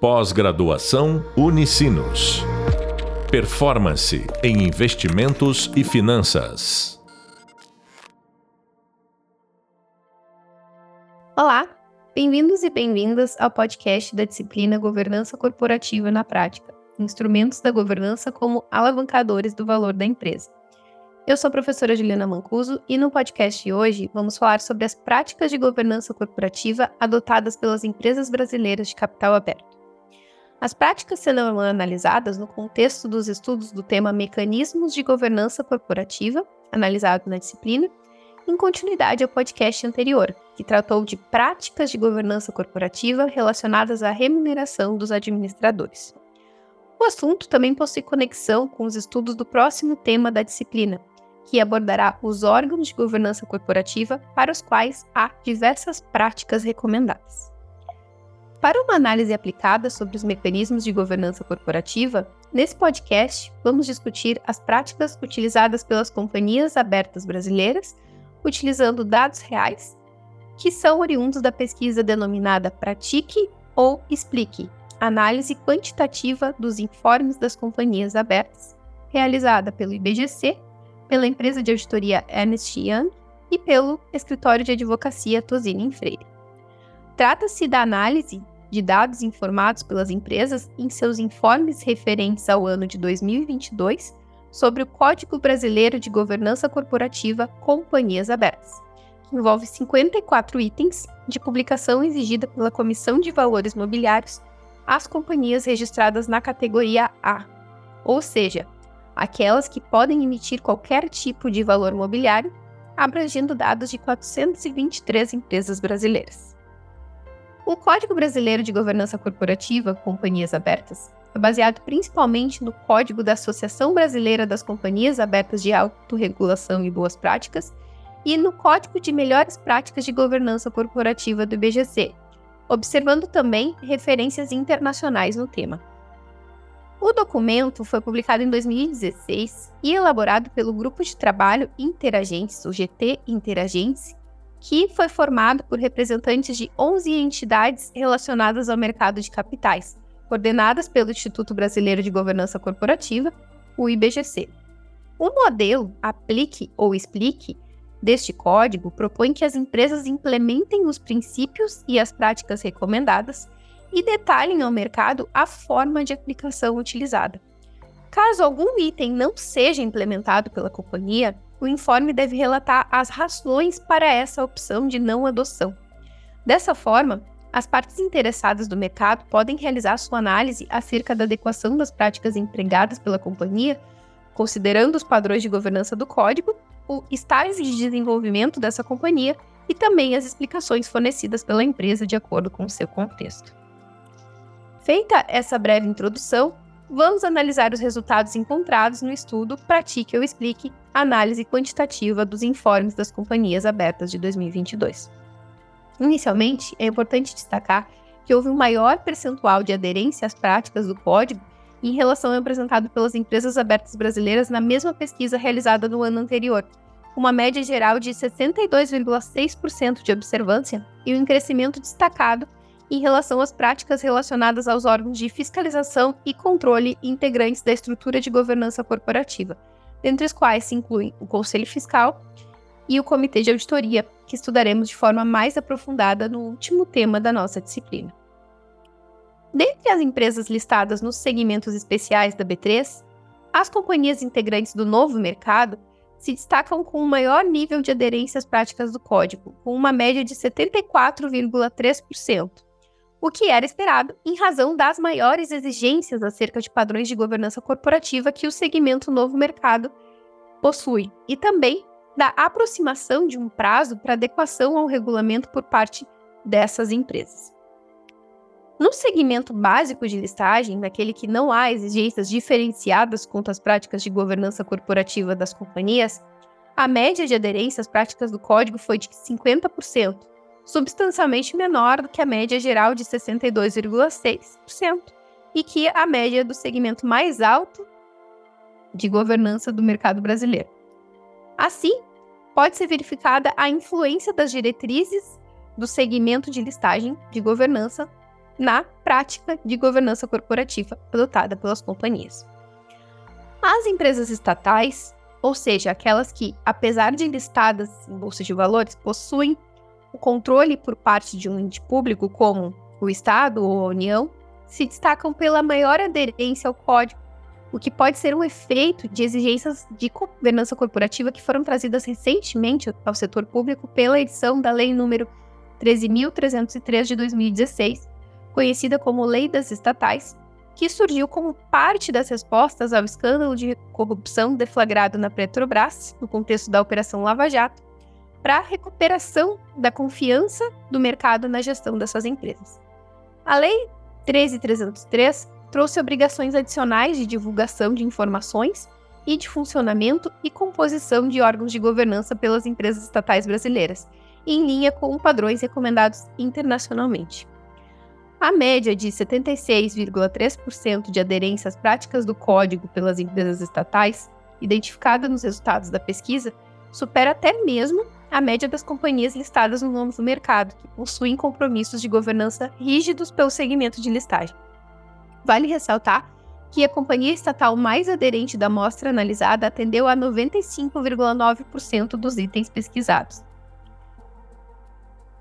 Pós-graduação Unicinos. Performance em investimentos e finanças. Olá, bem-vindos e bem-vindas ao podcast da disciplina Governança Corporativa na Prática Instrumentos da Governança como Alavancadores do Valor da Empresa. Eu sou a professora Juliana Mancuso e no podcast de hoje vamos falar sobre as práticas de governança corporativa adotadas pelas empresas brasileiras de capital aberto. As práticas serão analisadas no contexto dos estudos do tema Mecanismos de Governança Corporativa, analisado na disciplina, em continuidade ao podcast anterior, que tratou de práticas de governança corporativa relacionadas à remuneração dos administradores. O assunto também possui conexão com os estudos do próximo tema da disciplina, que abordará os órgãos de governança corporativa para os quais há diversas práticas recomendadas. Para uma análise aplicada sobre os mecanismos de governança corporativa, nesse podcast vamos discutir as práticas utilizadas pelas companhias abertas brasileiras, utilizando dados reais, que são oriundos da pesquisa denominada Pratique ou Explique Análise Quantitativa dos Informes das Companhias Abertas, realizada pelo IBGC, pela empresa de auditoria Ernst Young e pelo escritório de advocacia Tosini Freire. Trata-se da análise de dados informados pelas empresas em seus informes referentes ao ano de 2022 sobre o Código Brasileiro de Governança Corporativa Companhias Abertas, que envolve 54 itens de publicação exigida pela Comissão de Valores Mobiliários às companhias registradas na categoria A, ou seja, aquelas que podem emitir qualquer tipo de valor mobiliário, abrangendo dados de 423 empresas brasileiras. O Código Brasileiro de Governança Corporativa, Companhias Abertas, é baseado principalmente no Código da Associação Brasileira das Companhias Abertas de Autorregulação e Boas Práticas e no Código de Melhores Práticas de Governança Corporativa do IBGC, observando também referências internacionais no tema. O documento foi publicado em 2016 e elaborado pelo Grupo de Trabalho Interagentes, o GT Interagentes, que foi formado por representantes de 11 entidades relacionadas ao mercado de capitais, coordenadas pelo Instituto Brasileiro de Governança Corporativa, o IBGC. O modelo Aplique ou Explique deste código propõe que as empresas implementem os princípios e as práticas recomendadas e detalhem ao mercado a forma de aplicação utilizada. Caso algum item não seja implementado pela companhia, o informe deve relatar as razões para essa opção de não adoção. Dessa forma, as partes interessadas do mercado podem realizar sua análise acerca da adequação das práticas empregadas pela companhia, considerando os padrões de governança do código, o estágio de desenvolvimento dessa companhia e também as explicações fornecidas pela empresa de acordo com o seu contexto. Feita essa breve introdução, vamos analisar os resultados encontrados no estudo Pratique ou Explique Análise Quantitativa dos Informes das Companhias Abertas de 2022. Inicialmente, é importante destacar que houve um maior percentual de aderência às práticas do código em relação ao apresentado pelas empresas abertas brasileiras na mesma pesquisa realizada no ano anterior, uma média geral de 62,6% de observância e um crescimento destacado em relação às práticas relacionadas aos órgãos de fiscalização e controle integrantes da estrutura de governança corporativa, dentre os quais se incluem o Conselho Fiscal e o Comitê de Auditoria, que estudaremos de forma mais aprofundada no último tema da nossa disciplina. Dentre as empresas listadas nos segmentos especiais da B3, as companhias integrantes do novo mercado se destacam com um maior nível de aderência às práticas do código, com uma média de 74,3%, o que era esperado em razão das maiores exigências acerca de padrões de governança corporativa que o segmento novo mercado possui, e também da aproximação de um prazo para adequação ao regulamento por parte dessas empresas. No segmento básico de listagem, naquele que não há exigências diferenciadas quanto às práticas de governança corporativa das companhias, a média de aderência às práticas do código foi de 50%, substancialmente menor do que a média geral de 62,6% e que a média do segmento mais alto de governança do mercado brasileiro. Assim, pode ser verificada a influência das diretrizes do segmento de listagem de governança na prática de governança corporativa adotada pelas companhias. As empresas estatais, ou seja, aquelas que, apesar de listadas em bolsa de valores, possuem o controle por parte de um ente público, como o Estado ou a União, se destacam pela maior aderência ao código, o que pode ser um efeito de exigências de governança corporativa que foram trazidas recentemente ao setor público pela edição da Lei número 13.303 de 2016, conhecida como Lei das Estatais, que surgiu como parte das respostas ao escândalo de corrupção deflagrado na Petrobras, no contexto da Operação Lava Jato, para a recuperação da confiança do mercado na gestão dessas empresas. A Lei 13303 trouxe obrigações adicionais de divulgação de informações e de funcionamento e composição de órgãos de governança pelas empresas estatais brasileiras, em linha com padrões recomendados internacionalmente. A média de 76,3% de aderência às práticas do código pelas empresas estatais, identificada nos resultados da pesquisa, supera até mesmo a média das companhias listadas no novo mercado, que possuem compromissos de governança rígidos pelo segmento de listagem. Vale ressaltar que a companhia estatal mais aderente da amostra analisada atendeu a 95,9% dos itens pesquisados.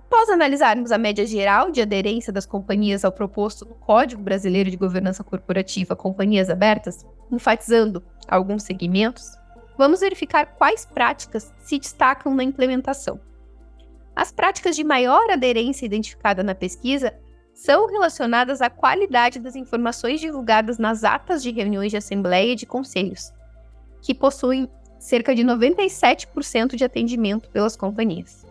Após analisarmos a média geral de aderência das companhias ao proposto no Código Brasileiro de Governança Corporativa Companhias Abertas, enfatizando alguns segmentos, vamos verificar quais práticas se destacam na implementação. As práticas de maior aderência identificada na pesquisa são relacionadas à qualidade das informações divulgadas nas atas de reuniões de assembleia e de conselhos, que possuem cerca de 97% de atendimento pelas companhias.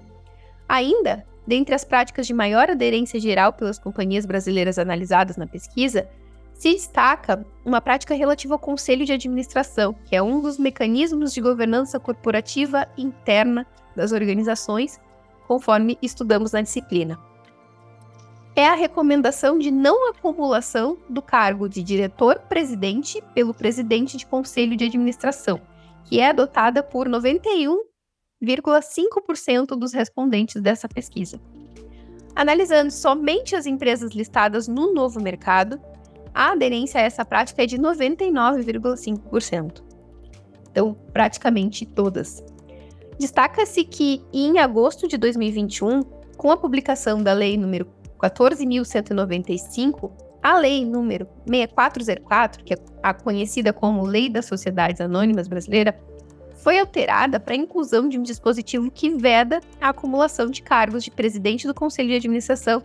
Ainda, dentre as práticas de maior aderência geral pelas companhias brasileiras analisadas na pesquisa, se destaca uma prática relativa ao conselho de administração, que é um dos mecanismos de governança corporativa interna das organizações, conforme estudamos na disciplina. É a recomendação de não acumulação do cargo de diretor-presidente pelo presidente de conselho de administração, que é adotada por 91,5% dos respondentes dessa pesquisa. Analisando somente as empresas listadas no novo mercado, a aderência a essa prática é de 99,5%. Então, praticamente todas. Destaca-se que, em agosto de 2021, com a publicação da Lei número 14.195, a Lei número 6404, que é a conhecida como Lei das Sociedades Anônimas Brasileira, foi alterada para a inclusão de um dispositivo que veda a acumulação de cargos de presidente do Conselho de Administração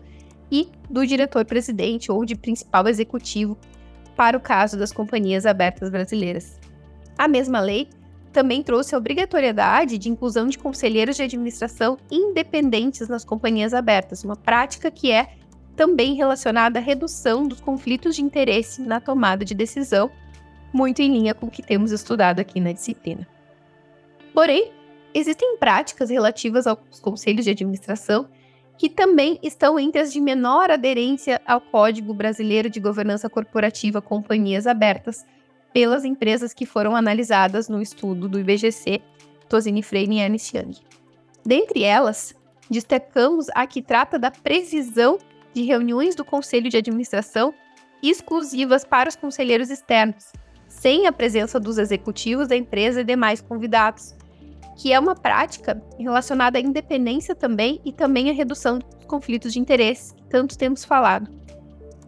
e do diretor-presidente ou de principal executivo para o caso das companhias abertas brasileiras. A mesma lei também trouxe a obrigatoriedade de inclusão de conselheiros de administração independentes nas companhias abertas, uma prática que é também relacionada à redução dos conflitos de interesse na tomada de decisão, muito em linha com o que temos estudado aqui na disciplina. Porém, existem práticas relativas aos conselhos de administração que também estão entre as de menor aderência ao Código Brasileiro de Governança Corporativa Companhias Abertas, pelas empresas que foram analisadas no estudo do IBGC, Tosini Freire e Ernst Young. Dentre elas, destacamos a que trata da previsão de reuniões do Conselho de Administração exclusivas para os conselheiros externos, sem a presença dos executivos da empresa e demais convidados, que é uma prática relacionada à independência também e também à redução dos conflitos de interesse, que tanto temos falado.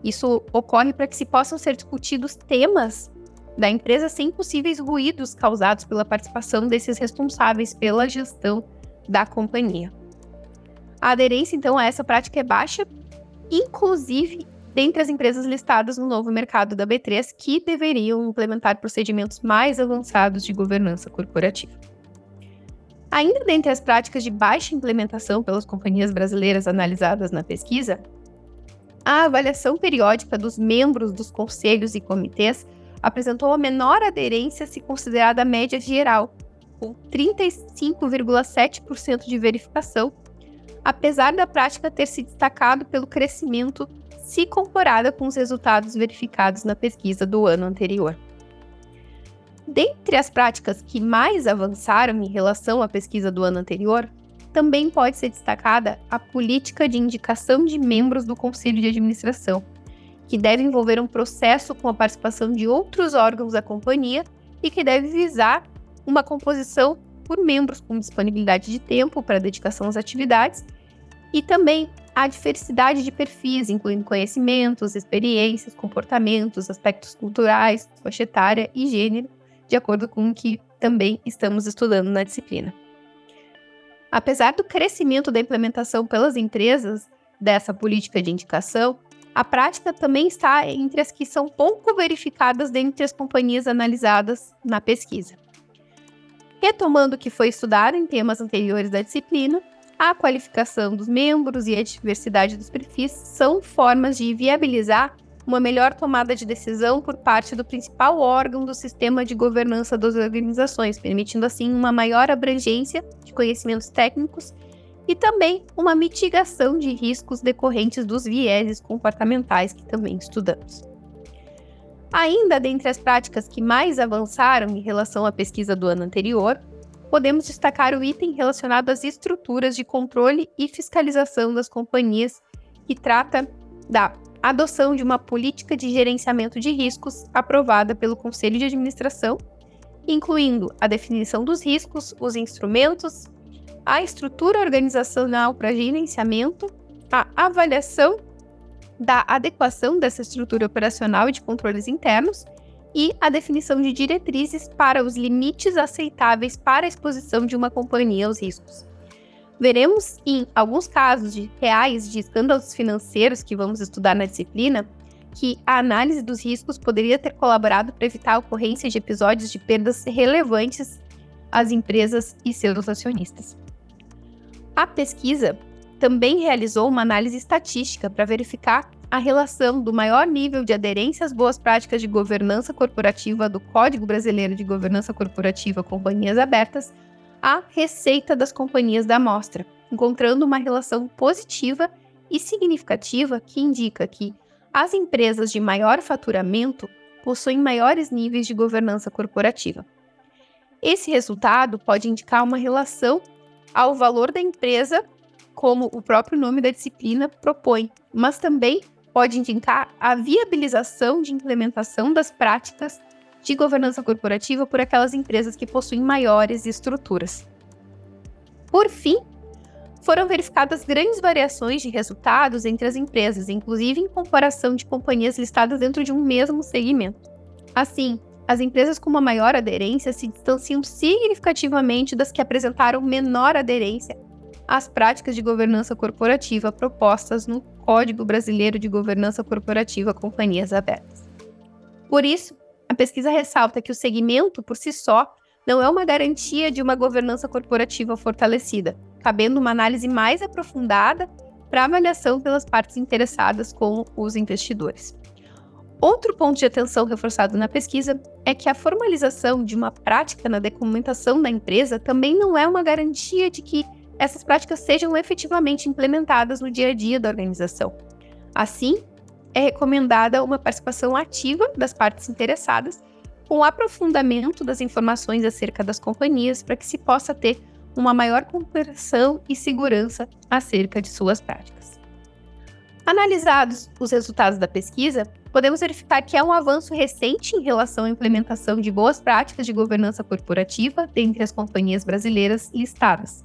Isso ocorre para que se possam ser discutidos temas da empresa sem possíveis ruídos causados pela participação desses responsáveis pela gestão da companhia. A aderência, então, a essa prática é baixa, inclusive dentre as empresas listadas no novo mercado da B3 que deveriam implementar procedimentos mais avançados de governança corporativa. Ainda dentre as práticas de baixa implementação pelas companhias brasileiras analisadas na pesquisa, a avaliação periódica dos membros dos conselhos e comitês apresentou a menor aderência se considerada a média geral, com 35,7% de verificação, apesar da prática ter se destacado pelo crescimento se comparada com os resultados verificados na pesquisa do ano anterior. Dentre as práticas que mais avançaram em relação à pesquisa do ano anterior, também pode ser destacada a política de indicação de membros do conselho de administração, que deve envolver um processo com a participação de outros órgãos da companhia e que deve visar uma composição por membros com disponibilidade de tempo para dedicação às atividades e também a diversidade de perfis, incluindo conhecimentos, experiências, comportamentos, aspectos culturais, faixa etária e gênero, de acordo com o que também estamos estudando na disciplina. Apesar do crescimento da implementação pelas empresas dessa política de indicação, a prática também está entre as que são pouco verificadas dentre as companhias analisadas na pesquisa. Retomando o que foi estudado em temas anteriores da disciplina, a qualificação dos membros e a diversidade dos perfis são formas de viabilizar uma melhor tomada de decisão por parte do principal órgão do sistema de governança das organizações, permitindo assim uma maior abrangência de conhecimentos técnicos e também uma mitigação de riscos decorrentes dos vieses comportamentais que também estudamos. Ainda dentre as práticas que mais avançaram em relação à pesquisa do ano anterior, podemos destacar o item relacionado às estruturas de controle e fiscalização das companhias, que trata da adoção de uma política de gerenciamento de riscos aprovada pelo Conselho de Administração, incluindo a definição dos riscos, os instrumentos, a estrutura organizacional para gerenciamento, a avaliação da adequação dessa estrutura operacional e de controles internos e a definição de diretrizes para os limites aceitáveis para a exposição de uma companhia aos riscos. Veremos em alguns casos de reais de escândalos financeiros que vamos estudar na disciplina que a análise dos riscos poderia ter colaborado para evitar a ocorrência de episódios de perdas relevantes às empresas e seus acionistas. A pesquisa também realizou uma análise estatística para verificar a relação do maior nível de aderência às boas práticas de governança corporativa do Código Brasileiro de Governança Corporativa Companhias Abertas a receita das companhias da amostra, encontrando uma relação positiva e significativa que indica que as empresas de maior faturamento possuem maiores níveis de governança corporativa. Esse resultado pode indicar uma relação ao valor da empresa, como o próprio nome da disciplina propõe, mas também pode indicar a viabilização de implementação das práticas de governança corporativa por aquelas empresas que possuem maiores estruturas. Por fim, foram verificadas grandes variações de resultados entre as empresas, inclusive em comparação de companhias listadas dentro de um mesmo segmento. Assim, as empresas com uma maior aderência se distanciam significativamente das que apresentaram menor aderência às práticas de governança corporativa propostas no Código Brasileiro de Governança Corporativa Companhias Abertas. Por isso, a pesquisa ressalta que o segmento, por si só, não é uma garantia de uma governança corporativa fortalecida, cabendo uma análise mais aprofundada para avaliação pelas partes interessadas, como os investidores. Outro ponto de atenção reforçado na pesquisa é que a formalização de uma prática na documentação da empresa também não é uma garantia de que essas práticas sejam efetivamente implementadas no dia a dia da organização. Assim, é recomendada uma participação ativa das partes interessadas, com aprofundamento das informações acerca das companhias, para que se possa ter uma maior compreensão e segurança acerca de suas práticas. Analisados os resultados da pesquisa, podemos verificar que há um avanço recente em relação à implementação de boas práticas de governança corporativa dentre as companhias brasileiras listadas.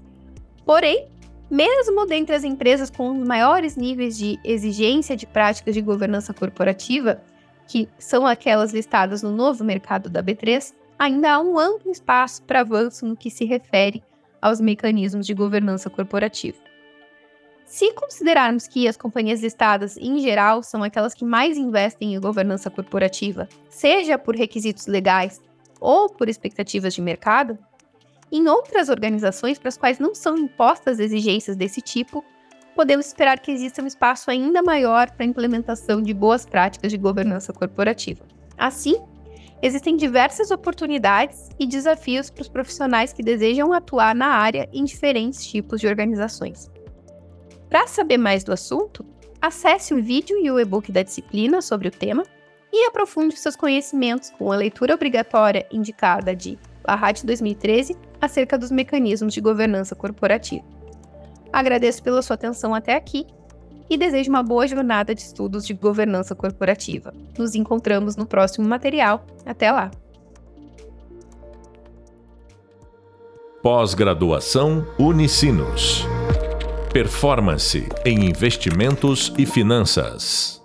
Porém, mesmo dentre as empresas com os maiores níveis de exigência de práticas de governança corporativa, que são aquelas listadas no novo mercado da B3, ainda há um amplo espaço para avanço no que se refere aos mecanismos de governança corporativa. Se considerarmos que as companhias listadas, em geral, são aquelas que mais investem em governança corporativa, seja por requisitos legais ou por expectativas de mercado, em outras organizações para as quais não são impostas exigências desse tipo, podemos esperar que exista um espaço ainda maior para a implementação de boas práticas de governança corporativa. Assim, existem diversas oportunidades e desafios para os profissionais que desejam atuar na área em diferentes tipos de organizações. Para saber mais do assunto, acesse o vídeo e o e-book da disciplina sobre o tema e aprofunde seus conhecimentos com a leitura obrigatória indicada de a RAT 2013 acerca dos mecanismos de governança corporativa. Agradeço pela sua atenção até aqui e desejo uma boa jornada de estudos de governança corporativa. Nos encontramos no próximo material. Até lá! Pós-graduação Unicinos. Performance em investimentos e finanças.